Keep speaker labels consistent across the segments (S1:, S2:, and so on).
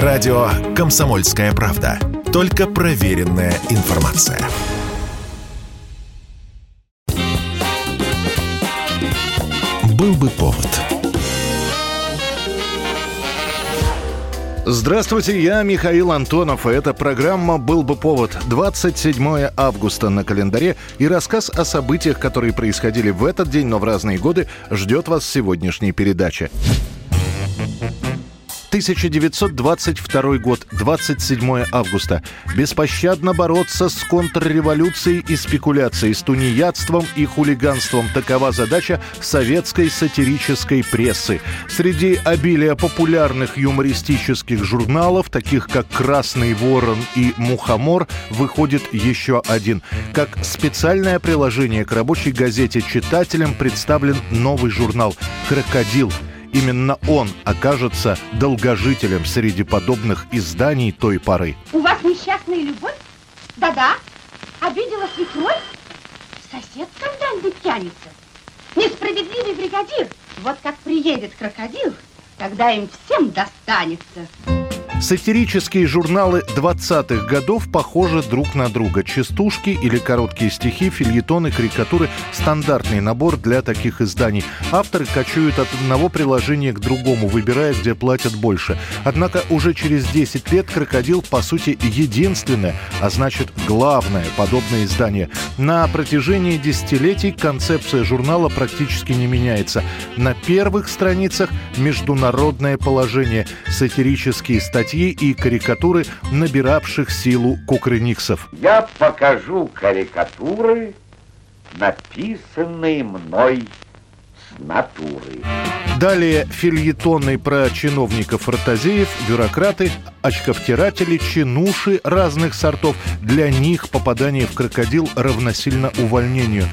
S1: Радио «Комсомольская правда». Только проверенная информация. Был бы повод.
S2: Здравствуйте, я Михаил Антонов, и эта программа «Был бы повод». 27 августа на календаре и рассказ о событиях, которые происходили в этот день, но в разные годы, ждет вас в сегодняшней передаче. 1922 год, 27 августа. Беспощадно бороться с контрреволюцией и спекуляцией, с тунеядством и хулиганством. Такова задача советской сатирической прессы. Среди обилия популярных юмористических журналов, таких как «Красный ворон» и «Мухомор», выходит еще один. Как специальное приложение к рабочей газете читателям представлен новый журнал «Крокодил». Именно он окажется долгожителем среди подобных изданий той поры.
S3: У вас несчастная любовь? Да-да. Обидела свекровь? Сосед скандальный тянется. Несправедливый бригадир. Вот как приедет крокодил, тогда им всем достанется.
S2: Сатирические журналы 20-х годов похожи друг на друга. Частушки или короткие стихи, фильетоны, карикатуры – стандартный набор для таких изданий. Авторы кочуют от одного приложения к другому, выбирая, где платят больше. Однако уже через 10 лет «Крокодил» по сути единственное, а значит главное подобное издание. На протяжении десятилетий концепция журнала практически не меняется. На первых страницах международное положение, сатирические статьи статьи и карикатуры набиравших силу кукрыниксов.
S4: Я покажу карикатуры, написанные мной с натуры.
S2: Далее фильетоны про чиновников-ротозеев, бюрократы, очковтиратели, чинуши разных сортов. Для них попадание в крокодил равносильно увольнению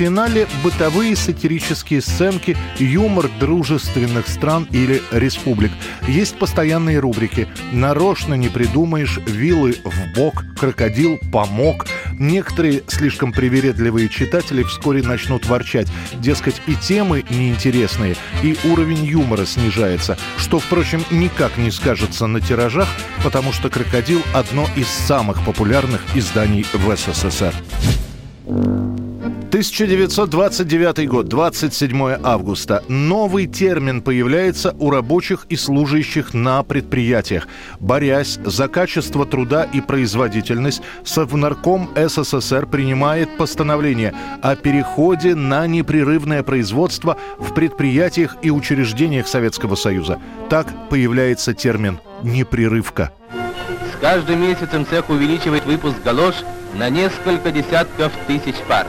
S2: финале бытовые сатирические сценки, юмор дружественных стран или республик. Есть постоянные рубрики «Нарочно не придумаешь», «Вилы в бок», «Крокодил помог». Некоторые слишком привередливые читатели вскоре начнут ворчать. Дескать, и темы неинтересные, и уровень юмора снижается, что, впрочем, никак не скажется на тиражах, потому что «Крокодил» — одно из самых популярных изданий в СССР. 1929 год, 27 августа. Новый термин появляется у рабочих и служащих на предприятиях. Борясь за качество труда и производительность, Совнарком СССР принимает постановление о переходе на непрерывное производство в предприятиях и учреждениях Советского Союза. Так появляется термин «непрерывка».
S5: С каждым месяцем цех увеличивает выпуск галош на несколько десятков тысяч пар.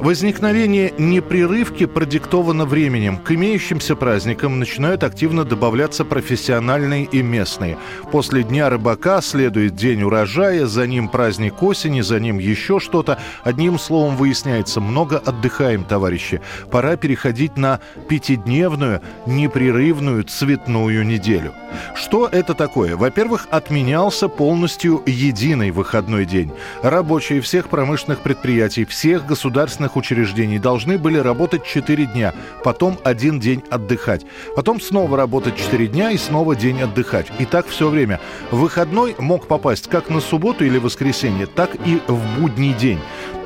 S2: Возникновение непрерывки продиктовано временем. К имеющимся праздникам начинают активно добавляться профессиональные и местные. После Дня рыбака следует День урожая, за ним праздник осени, за ним еще что-то. Одним словом, выясняется, много отдыхаем, товарищи. Пора переходить на пятидневную, непрерывную цветную неделю. Что это такое? Во-первых, отменялся полностью единый выходной день. Рабочие всех промышленных предприятий, всех государственных государственных учреждений должны были работать 4 дня, потом один день отдыхать. Потом снова работать 4 дня и снова день отдыхать. И так все время. Выходной мог попасть как на субботу или воскресенье, так и в будний день.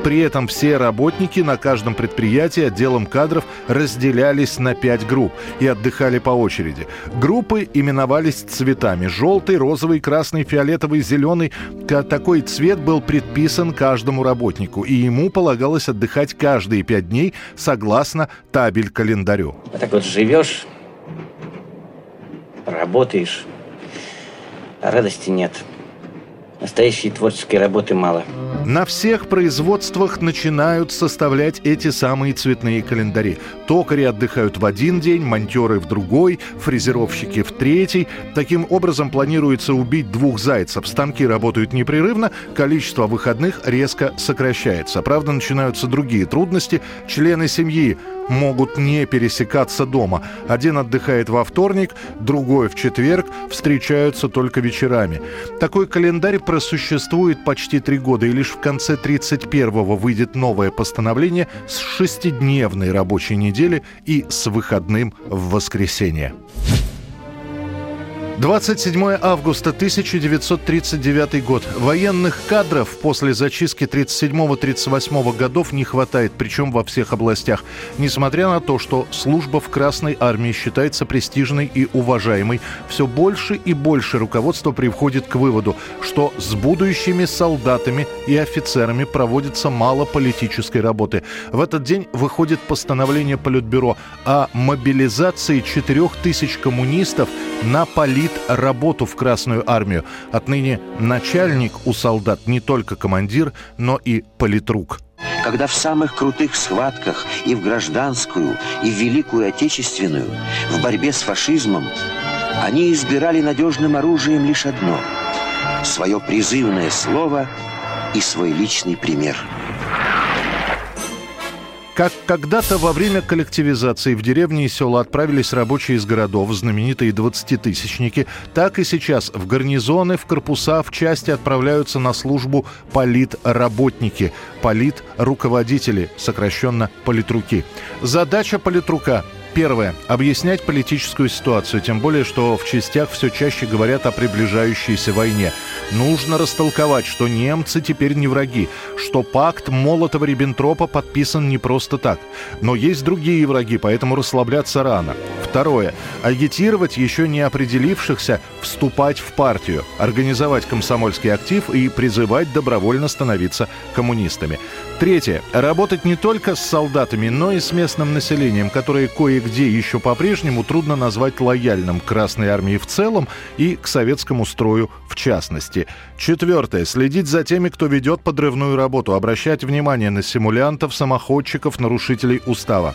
S2: При этом все работники на каждом предприятии отделом кадров разделялись на пять групп и отдыхали по очереди. Группы именовались цветами. Желтый, розовый, красный, фиолетовый, зеленый. Такой цвет был предписан каждому работнику, и ему полагалось отдыхать каждые пять дней согласно табель-календарю.
S6: Вот так вот живешь, работаешь, а радости нет. Настоящей творческой работы мало.
S2: На всех производствах начинают составлять эти самые цветные календари. Токари отдыхают в один день, монтеры в другой, фрезеровщики в третий. Таким образом планируется убить двух зайцев. Станки работают непрерывно, количество выходных резко сокращается. Правда, начинаются другие трудности. Члены семьи могут не пересекаться дома. Один отдыхает во вторник, другой в четверг, встречаются только вечерами. Такой календарь просуществует почти три года, и лишь в конце 31-го выйдет новое постановление с шестидневной рабочей недели и с выходным в воскресенье. 27 августа 1939 год. Военных кадров после зачистки 37-38 годов не хватает, причем во всех областях. Несмотря на то, что служба в Красной армии считается престижной и уважаемой, все больше и больше руководство приходит к выводу, что с будущими солдатами и офицерами проводится мало политической работы. В этот день выходит постановление Политбюро о мобилизации 4000 коммунистов на полит работу в Красную армию. Отныне начальник у солдат не только командир, но и политрук.
S7: Когда в самых крутых схватках и в гражданскую, и в Великую Отечественную, в борьбе с фашизмом, они избирали надежным оружием лишь одно – свое призывное слово и свой личный пример –
S2: как когда-то во время коллективизации в деревни и села отправились рабочие из городов, знаменитые двадцатитысячники, так и сейчас в гарнизоны, в корпуса, в части отправляются на службу политработники, политруководители, сокращенно политруки. Задача политрука Первое. Объяснять политическую ситуацию, тем более, что в частях все чаще говорят о приближающейся войне. Нужно растолковать, что немцы теперь не враги, что пакт Молотова-Риббентропа подписан не просто так. Но есть другие враги, поэтому расслабляться рано. Второе. Агитировать еще не определившихся вступать в партию, организовать комсомольский актив и призывать добровольно становиться коммунистами. Третье. Работать не только с солдатами, но и с местным населением, которое кое-где еще по-прежнему трудно назвать лояльным к Красной Армии в целом и к советскому строю в частности. Четвертое. Следить за теми, кто ведет подрывную работу, обращать внимание на симулянтов, самоходчиков, нарушителей устава.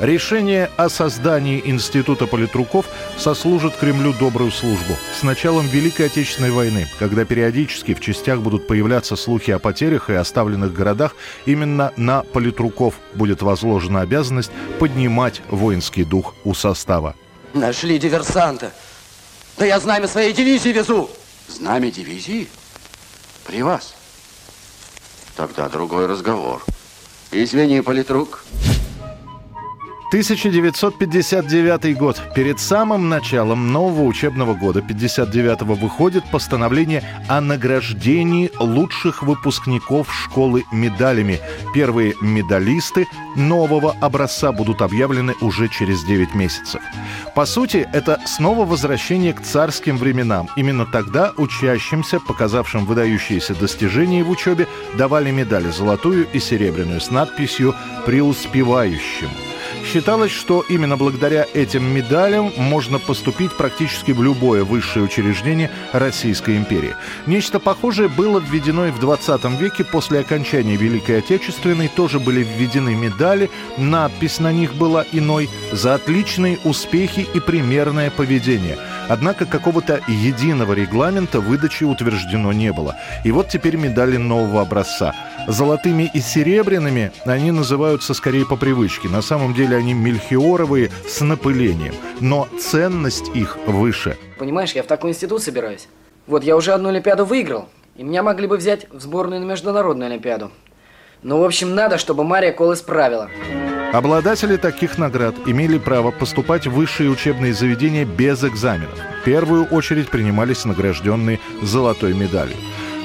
S2: Решение о создании Института политруков сослужит Кремлю добрую службу. С началом Великой Отечественной войны, когда периодически в частях будут появляться слухи о потерях и оставленных городах, именно на политруков будет возложена обязанность поднимать воинский дух у состава.
S8: Нашли диверсанта. Да я знамя своей дивизии везу.
S9: Знамя дивизии? При вас? Тогда другой разговор. Извини, политрук.
S2: 1959 год. Перед самым началом нового учебного года 59-го выходит постановление о награждении лучших выпускников школы медалями. Первые медалисты нового образца будут объявлены уже через 9 месяцев. По сути, это снова возвращение к царским временам. Именно тогда учащимся, показавшим выдающиеся достижения в учебе, давали медали золотую и серебряную с надписью «Преуспевающим». Считалось, что именно благодаря этим медалям можно поступить практически в любое высшее учреждение Российской империи. Нечто похожее было введено и в 20 веке. После окончания Великой Отечественной тоже были введены медали. Надпись на них была иной «За отличные успехи и примерное поведение». Однако какого-то единого регламента выдачи утверждено не было. И вот теперь медали нового образца. Золотыми и серебряными они называются скорее по привычке. На самом деле они мельхиоровые с напылением. Но ценность их выше.
S8: Понимаешь, я в такой институт собираюсь. Вот я уже одну Олимпиаду выиграл. И меня могли бы взять в сборную на международную Олимпиаду. Ну, в общем, надо, чтобы Мария Кол исправила.
S2: Обладатели таких наград имели право поступать в высшие учебные заведения без экзаменов. В первую очередь принимались награжденные золотой медалью.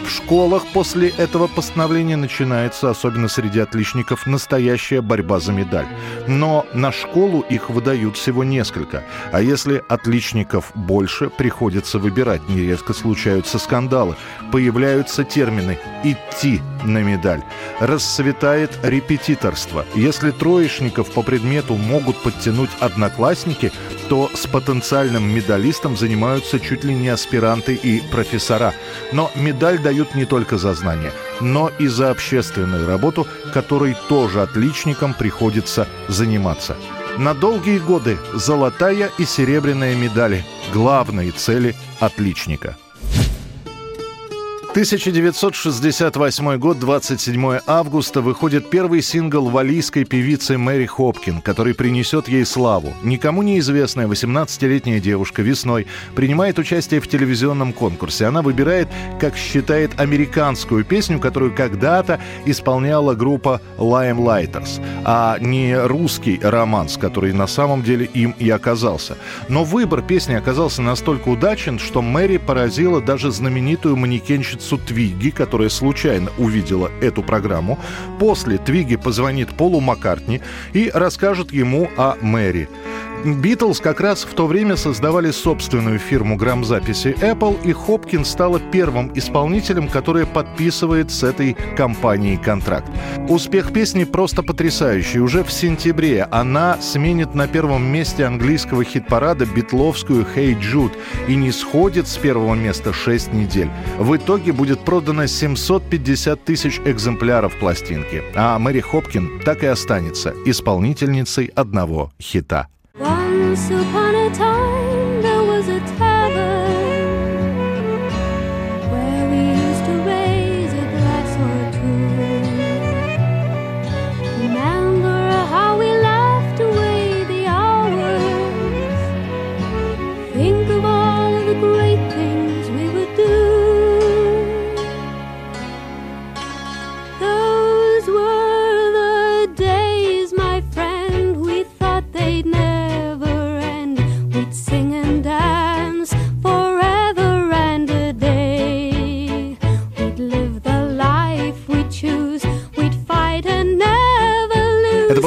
S2: В школах после этого постановления начинается, особенно среди отличников, настоящая борьба за медаль. Но на школу их выдают всего несколько. А если отличников больше, приходится выбирать. Нередко случаются скандалы. Появляются термины «идти на медаль». Расцветает репетиторство. Если троечников по предмету могут подтянуть одноклассники, то с потенциальным медалистом занимаются чуть ли не аспиранты и профессора. Но медаль дают не только за знания, но и за общественную работу, которой тоже отличникам приходится заниматься. На долгие годы золотая и серебряная медали – главные цели отличника – 1968 год, 27 августа, выходит первый сингл валийской певицы Мэри Хопкин, который принесет ей славу. Никому неизвестная 18-летняя девушка весной принимает участие в телевизионном конкурсе. Она выбирает, как считает, американскую песню, которую когда-то исполняла группа Lime Lighters, а не русский романс, который на самом деле им и оказался. Но выбор песни оказался настолько удачен, что Мэри поразила даже знаменитую манекенщицу певицу Твиги, которая случайно увидела эту программу. После Твиги позвонит Полу Маккартни и расскажет ему о Мэри. Битлз как раз в то время создавали собственную фирму грамзаписи Apple, и Хопкин стала первым исполнителем, который подписывает с этой компанией контракт. Успех песни просто потрясающий. Уже в сентябре она сменит на первом месте английского хит-парада битловскую «Hey Jude» и не сходит с первого места 6 недель. В итоге будет продано 750 тысяч экземпляров пластинки, а Мэри Хопкин так и останется исполнительницей одного хита. Once upon a time